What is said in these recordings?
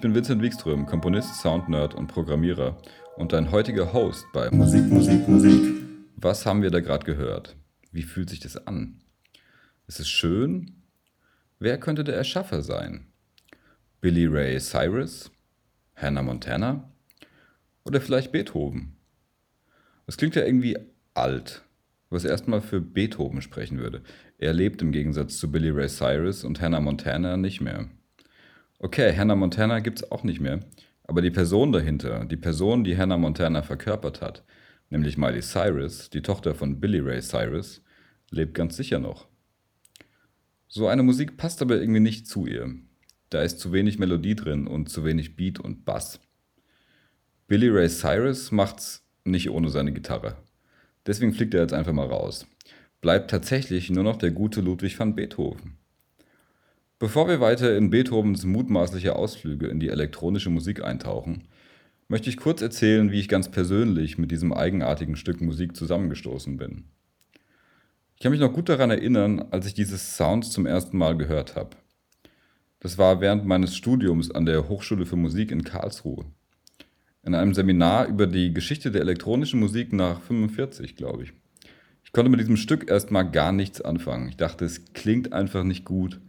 ich bin Vincent Wikström, Komponist, Soundnerd und Programmierer und dein heutiger Host bei Musik, Musik, Musik. Was haben wir da gerade gehört? Wie fühlt sich das an? Ist es schön? Wer könnte der Erschaffer sein? Billy Ray Cyrus? Hannah Montana? Oder vielleicht Beethoven? Das klingt ja irgendwie alt, was erstmal für Beethoven sprechen würde. Er lebt im Gegensatz zu Billy Ray Cyrus und Hannah Montana nicht mehr. Okay, Hannah Montana gibt es auch nicht mehr, aber die Person dahinter, die Person, die Hannah Montana verkörpert hat, nämlich Miley Cyrus, die Tochter von Billy Ray Cyrus, lebt ganz sicher noch. So eine Musik passt aber irgendwie nicht zu ihr. Da ist zu wenig Melodie drin und zu wenig Beat und Bass. Billy Ray Cyrus macht's nicht ohne seine Gitarre. Deswegen fliegt er jetzt einfach mal raus. Bleibt tatsächlich nur noch der gute Ludwig van Beethoven. Bevor wir weiter in Beethovens mutmaßliche Ausflüge in die elektronische Musik eintauchen, möchte ich kurz erzählen, wie ich ganz persönlich mit diesem eigenartigen Stück Musik zusammengestoßen bin. Ich kann mich noch gut daran erinnern, als ich dieses Sounds zum ersten Mal gehört habe. Das war während meines Studiums an der Hochschule für Musik in Karlsruhe. In einem Seminar über die Geschichte der elektronischen Musik nach 45, glaube ich. Ich konnte mit diesem Stück erstmal gar nichts anfangen. Ich dachte, es klingt einfach nicht gut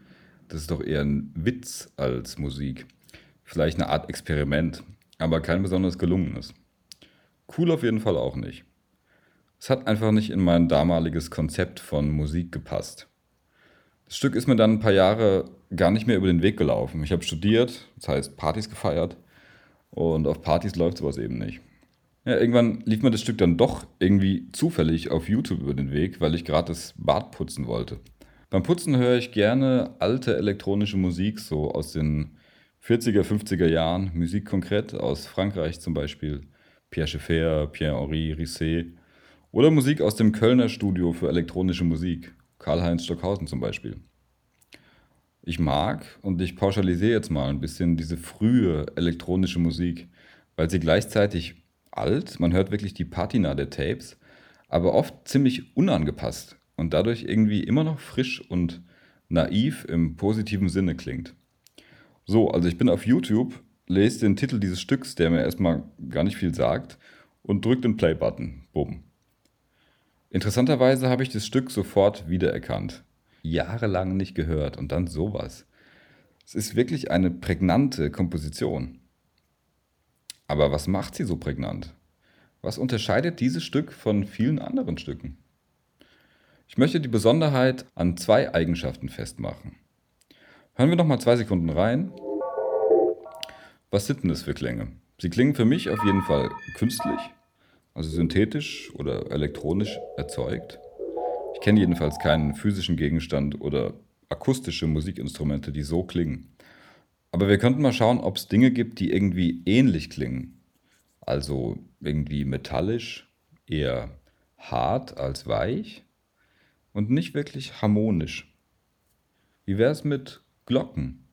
das ist doch eher ein Witz als Musik. Vielleicht eine Art Experiment, aber kein besonders gelungenes. Cool auf jeden Fall auch nicht. Es hat einfach nicht in mein damaliges Konzept von Musik gepasst. Das Stück ist mir dann ein paar Jahre gar nicht mehr über den Weg gelaufen. Ich habe studiert, das heißt Partys gefeiert und auf Partys läuft sowas eben nicht. Ja, irgendwann lief mir das Stück dann doch irgendwie zufällig auf YouTube über den Weg, weil ich gerade das Bad putzen wollte. Beim Putzen höre ich gerne alte elektronische Musik, so aus den 40er, 50er Jahren. Musik konkret aus Frankreich zum Beispiel. Pierre Schaeffer, Pierre-Henri Risset. Oder Musik aus dem Kölner Studio für elektronische Musik. Karl-Heinz Stockhausen zum Beispiel. Ich mag, und ich pauschalisiere jetzt mal ein bisschen, diese frühe elektronische Musik, weil sie gleichzeitig alt, man hört wirklich die Patina der Tapes, aber oft ziemlich unangepasst und dadurch irgendwie immer noch frisch und naiv im positiven Sinne klingt. So, also ich bin auf YouTube, lese den Titel dieses Stücks, der mir erstmal gar nicht viel sagt, und drücke den Play-Button. Bumm. Interessanterweise habe ich das Stück sofort wiedererkannt. Jahrelang nicht gehört und dann sowas. Es ist wirklich eine prägnante Komposition. Aber was macht sie so prägnant? Was unterscheidet dieses Stück von vielen anderen Stücken? Ich möchte die Besonderheit an zwei Eigenschaften festmachen. Hören wir noch mal zwei Sekunden rein. Was sind denn das für Klänge? Sie klingen für mich auf jeden Fall künstlich, also synthetisch oder elektronisch erzeugt. Ich kenne jedenfalls keinen physischen Gegenstand oder akustische Musikinstrumente, die so klingen. Aber wir könnten mal schauen, ob es Dinge gibt, die irgendwie ähnlich klingen. Also irgendwie metallisch, eher hart als weich und nicht wirklich harmonisch. Wie wäre es mit Glocken?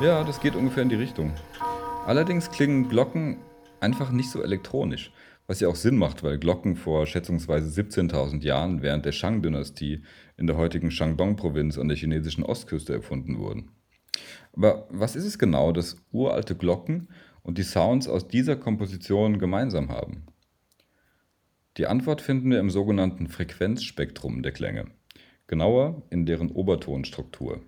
Ja, das geht ungefähr in die Richtung. Allerdings klingen Glocken einfach nicht so elektronisch. Was ja auch Sinn macht, weil Glocken vor schätzungsweise 17.000 Jahren während der Shang-Dynastie in der heutigen Shandong-Provinz an der chinesischen Ostküste erfunden wurden. Aber was ist es genau, das uralte Glocken und die Sounds aus dieser Komposition gemeinsam haben? Die Antwort finden wir im sogenannten Frequenzspektrum der Klänge, genauer in deren Obertonstruktur.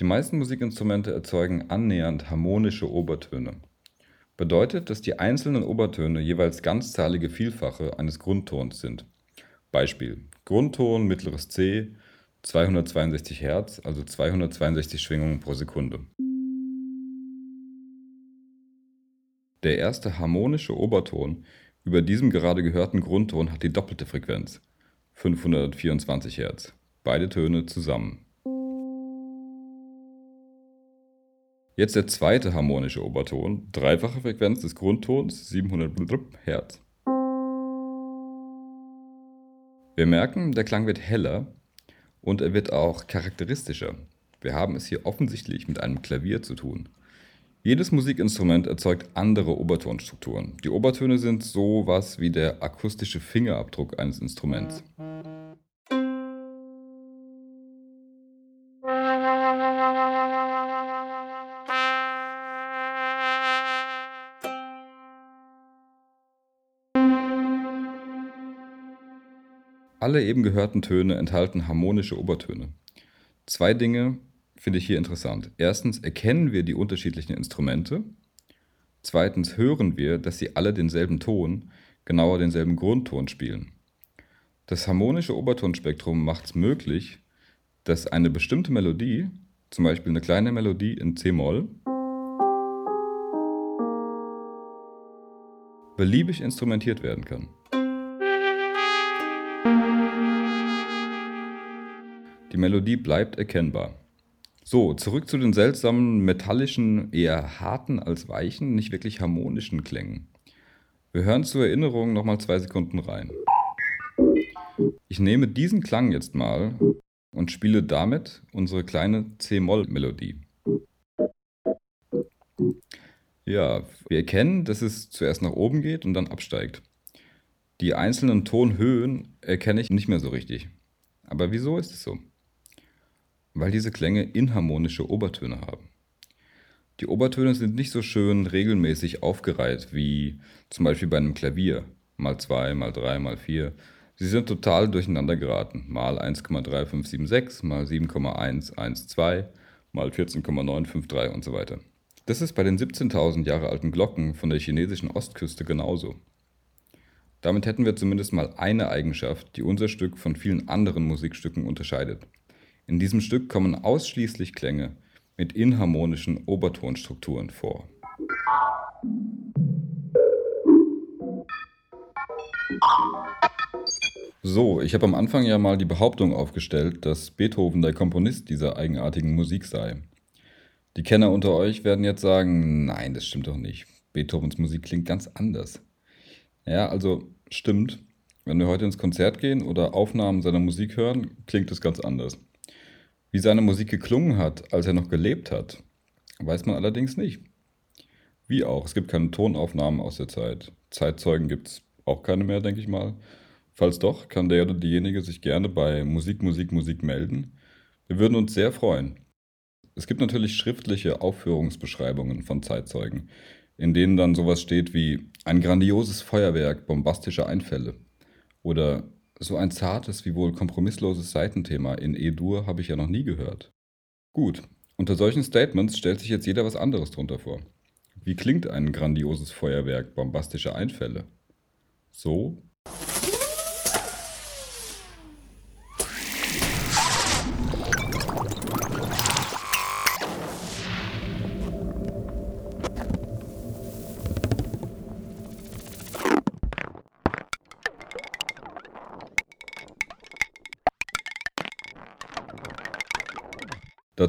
Die meisten Musikinstrumente erzeugen annähernd harmonische Obertöne bedeutet, dass die einzelnen Obertöne jeweils ganzzahlige Vielfache eines Grundtons sind. Beispiel: Grundton mittleres C 262 Hertz, also 262 Schwingungen pro Sekunde. Der erste harmonische Oberton über diesem gerade gehörten Grundton hat die doppelte Frequenz 524 Hertz. Beide Töne zusammen. Jetzt der zweite harmonische Oberton, dreifache Frequenz des Grundtons, 700 Hz. Wir merken, der Klang wird heller und er wird auch charakteristischer. Wir haben es hier offensichtlich mit einem Klavier zu tun. Jedes Musikinstrument erzeugt andere Obertonstrukturen. Die Obertöne sind sowas wie der akustische Fingerabdruck eines Instruments. Alle eben gehörten Töne enthalten harmonische Obertöne. Zwei Dinge finde ich hier interessant. Erstens erkennen wir die unterschiedlichen Instrumente. Zweitens hören wir, dass sie alle denselben Ton, genauer denselben Grundton spielen. Das harmonische Obertonspektrum macht es möglich, dass eine bestimmte Melodie, zum Beispiel eine kleine Melodie in C-Moll, beliebig instrumentiert werden kann. Die Melodie bleibt erkennbar. So, zurück zu den seltsamen, metallischen, eher harten als weichen, nicht wirklich harmonischen Klängen. Wir hören zur Erinnerung nochmal zwei Sekunden rein. Ich nehme diesen Klang jetzt mal und spiele damit unsere kleine C-Moll-Melodie. Ja, wir erkennen, dass es zuerst nach oben geht und dann absteigt. Die einzelnen Tonhöhen erkenne ich nicht mehr so richtig. Aber wieso ist es so? Weil diese Klänge inharmonische Obertöne haben. Die Obertöne sind nicht so schön regelmäßig aufgereiht wie zum Beispiel bei einem Klavier. Mal 2, mal 3, mal 4. Sie sind total durcheinander geraten. Mal 1,3576, mal 7,112, mal 14,953 und so weiter. Das ist bei den 17.000 Jahre alten Glocken von der chinesischen Ostküste genauso. Damit hätten wir zumindest mal eine Eigenschaft, die unser Stück von vielen anderen Musikstücken unterscheidet. In diesem Stück kommen ausschließlich Klänge mit inharmonischen Obertonstrukturen vor. So, ich habe am Anfang ja mal die Behauptung aufgestellt, dass Beethoven der Komponist dieser eigenartigen Musik sei. Die Kenner unter euch werden jetzt sagen, nein, das stimmt doch nicht. Beethovens Musik klingt ganz anders. Ja, also stimmt. Wenn wir heute ins Konzert gehen oder Aufnahmen seiner Musik hören, klingt es ganz anders. Wie seine Musik geklungen hat, als er noch gelebt hat, weiß man allerdings nicht. Wie auch, es gibt keine Tonaufnahmen aus der Zeit. Zeitzeugen gibt es auch keine mehr, denke ich mal. Falls doch, kann der oder diejenige sich gerne bei Musik, Musik, Musik melden. Wir würden uns sehr freuen. Es gibt natürlich schriftliche Aufführungsbeschreibungen von Zeitzeugen, in denen dann sowas steht wie ein grandioses Feuerwerk bombastischer Einfälle oder so ein zartes wie wohl kompromissloses Seitenthema in E-Dur habe ich ja noch nie gehört. Gut, unter solchen Statements stellt sich jetzt jeder was anderes drunter vor. Wie klingt ein grandioses Feuerwerk bombastischer Einfälle? So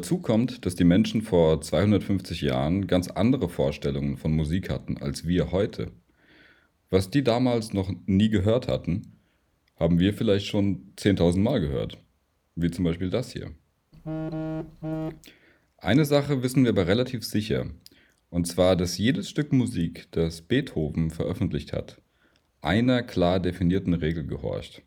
Dazu kommt, dass die Menschen vor 250 Jahren ganz andere Vorstellungen von Musik hatten als wir heute. Was die damals noch nie gehört hatten, haben wir vielleicht schon 10.000 Mal gehört. Wie zum Beispiel das hier. Eine Sache wissen wir aber relativ sicher, und zwar, dass jedes Stück Musik, das Beethoven veröffentlicht hat, einer klar definierten Regel gehorcht.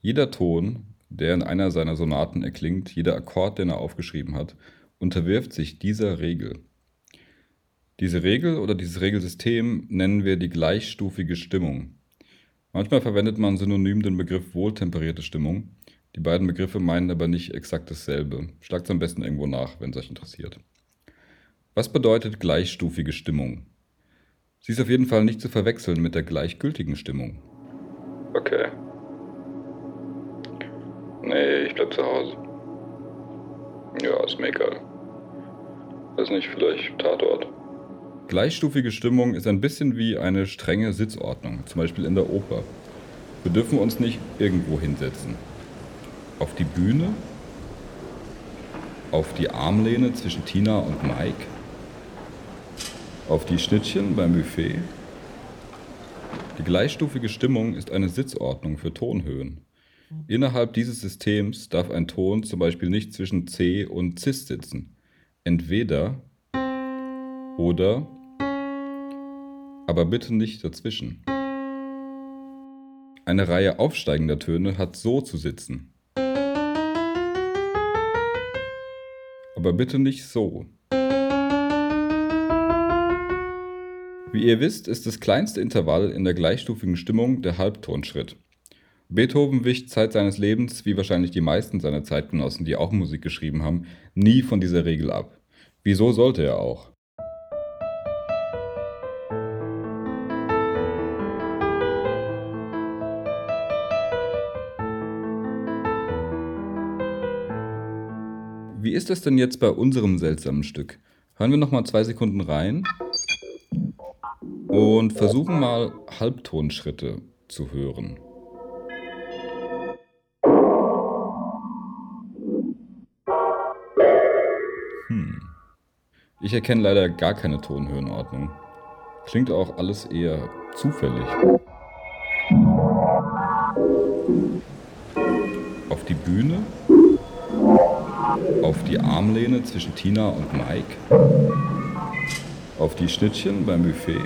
Jeder Ton, der in einer seiner Sonaten erklingt, jeder Akkord, den er aufgeschrieben hat, unterwirft sich dieser Regel. Diese Regel oder dieses Regelsystem nennen wir die gleichstufige Stimmung. Manchmal verwendet man synonym den Begriff wohltemperierte Stimmung. Die beiden Begriffe meinen aber nicht exakt dasselbe. Schlagt am besten irgendwo nach, wenn es euch interessiert. Was bedeutet gleichstufige Stimmung? Sie ist auf jeden Fall nicht zu verwechseln mit der gleichgültigen Stimmung. Okay. Zu Hause. Ja, ist mir egal. Weiß nicht, vielleicht Tatort. Gleichstufige Stimmung ist ein bisschen wie eine strenge Sitzordnung, zum Beispiel in der Oper. Wir dürfen uns nicht irgendwo hinsetzen. Auf die Bühne, auf die Armlehne zwischen Tina und Mike, auf die Schnittchen beim Buffet. Die gleichstufige Stimmung ist eine Sitzordnung für Tonhöhen. Innerhalb dieses Systems darf ein Ton zum Beispiel nicht zwischen C und Cis sitzen. Entweder Oder aber bitte nicht dazwischen. Eine Reihe aufsteigender Töne hat so zu sitzen. Aber bitte nicht so. Wie ihr wisst, ist das kleinste Intervall in der gleichstufigen Stimmung der Halbtonschritt. Beethoven wich Zeit seines Lebens, wie wahrscheinlich die meisten seiner Zeitgenossen, die auch Musik geschrieben haben, nie von dieser Regel ab. Wieso sollte er auch? Wie ist es denn jetzt bei unserem seltsamen Stück? Hören wir noch mal zwei Sekunden rein und versuchen mal Halbtonschritte zu hören. Ich erkenne leider gar keine Tonhöhenordnung. Klingt auch alles eher zufällig. Auf die Bühne? Auf die Armlehne zwischen Tina und Mike? Auf die Schnittchen beim Buffet?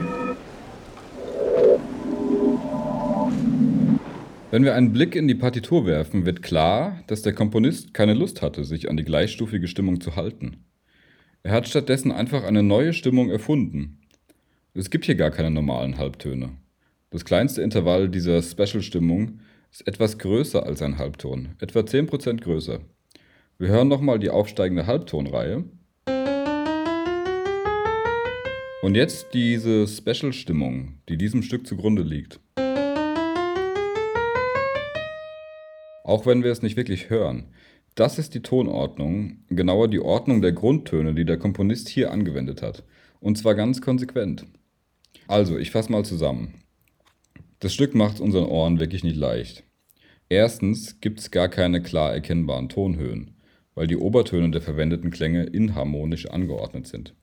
Wenn wir einen Blick in die Partitur werfen, wird klar, dass der Komponist keine Lust hatte, sich an die gleichstufige Stimmung zu halten. Er hat stattdessen einfach eine neue Stimmung erfunden. Es gibt hier gar keine normalen Halbtöne. Das kleinste Intervall dieser Special-Stimmung ist etwas größer als ein Halbton, etwa 10% größer. Wir hören nochmal die aufsteigende Halbtonreihe. Und jetzt diese Special-Stimmung, die diesem Stück zugrunde liegt. Auch wenn wir es nicht wirklich hören. Das ist die Tonordnung, genauer die Ordnung der Grundtöne, die der Komponist hier angewendet hat. Und zwar ganz konsequent. Also, ich fasse mal zusammen. Das Stück macht unseren Ohren wirklich nicht leicht. Erstens gibt es gar keine klar erkennbaren Tonhöhen, weil die Obertöne der verwendeten Klänge inharmonisch angeordnet sind.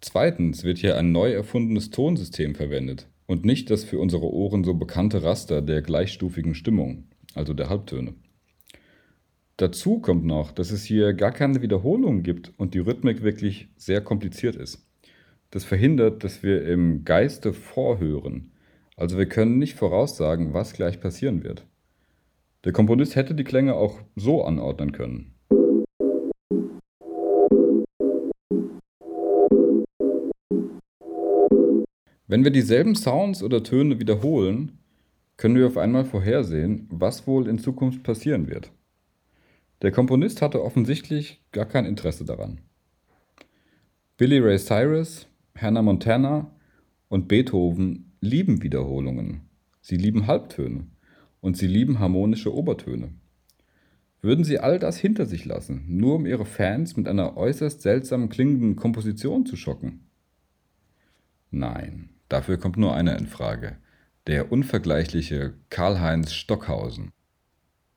Zweitens wird hier ein neu erfundenes Tonsystem verwendet und nicht das für unsere Ohren so bekannte Raster der gleichstufigen Stimmung, also der Halbtöne. Dazu kommt noch, dass es hier gar keine Wiederholung gibt und die Rhythmik wirklich sehr kompliziert ist. Das verhindert, dass wir im Geiste vorhören. Also wir können nicht voraussagen, was gleich passieren wird. Der Komponist hätte die Klänge auch so anordnen können. Wenn wir dieselben Sounds oder Töne wiederholen, können wir auf einmal vorhersehen, was wohl in Zukunft passieren wird. Der Komponist hatte offensichtlich gar kein Interesse daran. Billy Ray Cyrus, Hannah Montana und Beethoven lieben Wiederholungen. Sie lieben Halbtöne und sie lieben harmonische Obertöne. Würden sie all das hinter sich lassen, nur um ihre Fans mit einer äußerst seltsam klingenden Komposition zu schocken? Nein, dafür kommt nur einer in Frage, der unvergleichliche Karl-Heinz Stockhausen.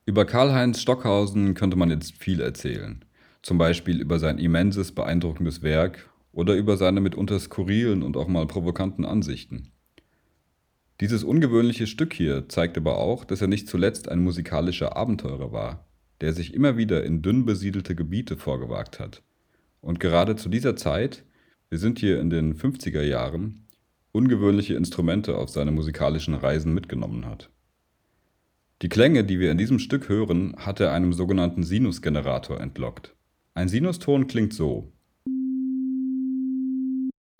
Über Karl-Heinz Stockhausen könnte man jetzt viel erzählen. Zum Beispiel über sein immenses, beeindruckendes Werk oder über seine mitunter skurrilen und auch mal provokanten Ansichten. Dieses ungewöhnliche Stück hier zeigt aber auch, dass er nicht zuletzt ein musikalischer Abenteurer war, der sich immer wieder in dünn besiedelte Gebiete vorgewagt hat. Und gerade zu dieser Zeit, wir sind hier in den 50er Jahren, ungewöhnliche Instrumente auf seine musikalischen Reisen mitgenommen hat. Die Klänge, die wir in diesem Stück hören, hat er einem sogenannten Sinusgenerator entlockt. Ein Sinuston klingt so.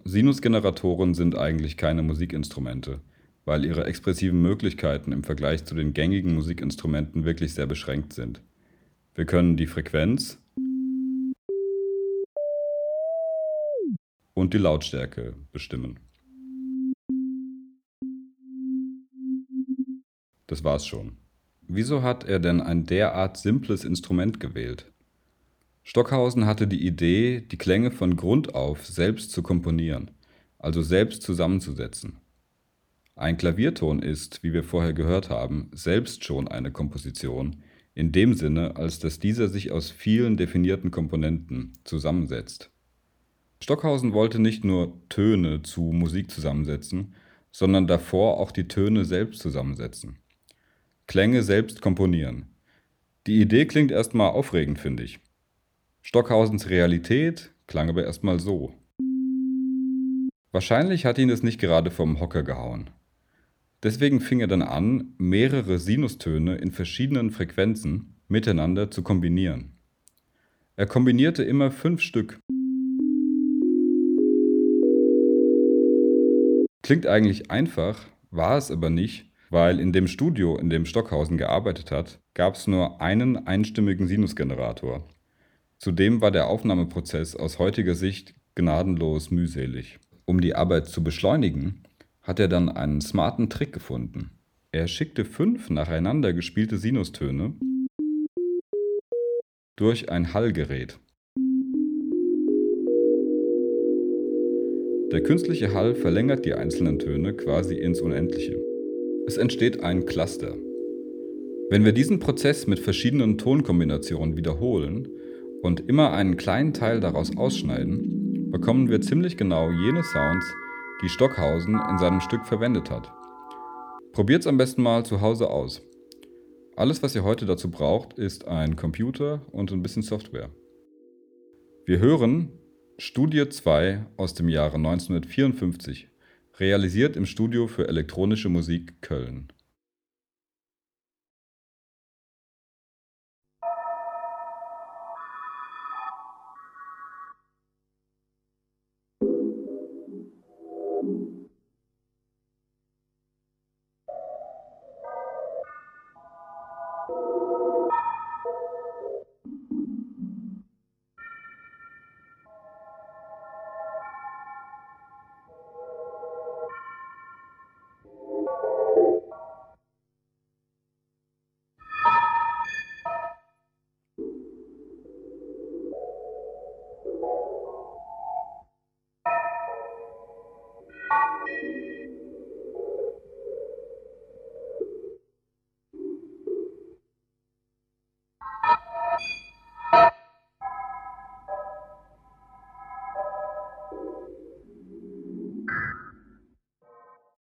Sinusgeneratoren sind eigentlich keine Musikinstrumente, weil ihre expressiven Möglichkeiten im Vergleich zu den gängigen Musikinstrumenten wirklich sehr beschränkt sind. Wir können die Frequenz und die Lautstärke bestimmen. Das war's schon. Wieso hat er denn ein derart simples Instrument gewählt? Stockhausen hatte die Idee, die Klänge von Grund auf selbst zu komponieren, also selbst zusammenzusetzen. Ein Klavierton ist, wie wir vorher gehört haben, selbst schon eine Komposition, in dem Sinne, als dass dieser sich aus vielen definierten Komponenten zusammensetzt. Stockhausen wollte nicht nur Töne zu Musik zusammensetzen, sondern davor auch die Töne selbst zusammensetzen. Klänge selbst komponieren. Die Idee klingt erstmal aufregend, finde ich. Stockhausens Realität klang aber erstmal so. Wahrscheinlich hat ihn es nicht gerade vom Hocker gehauen. Deswegen fing er dann an, mehrere Sinustöne in verschiedenen Frequenzen miteinander zu kombinieren. Er kombinierte immer fünf Stück. Klingt eigentlich einfach, war es aber nicht, weil in dem Studio, in dem Stockhausen gearbeitet hat, gab es nur einen einstimmigen Sinusgenerator. Zudem war der Aufnahmeprozess aus heutiger Sicht gnadenlos mühselig. Um die Arbeit zu beschleunigen, hat er dann einen smarten Trick gefunden. Er schickte fünf nacheinander gespielte Sinustöne durch ein Hallgerät. Der künstliche Hall verlängert die einzelnen Töne quasi ins Unendliche. Es entsteht ein Cluster. Wenn wir diesen Prozess mit verschiedenen Tonkombinationen wiederholen und immer einen kleinen Teil daraus ausschneiden, bekommen wir ziemlich genau jene Sounds, die Stockhausen in seinem Stück verwendet hat. Probiert's am besten mal zu Hause aus. Alles, was ihr heute dazu braucht, ist ein Computer und ein bisschen Software. Wir hören Studie 2 aus dem Jahre 1954, realisiert im Studio für elektronische Musik Köln.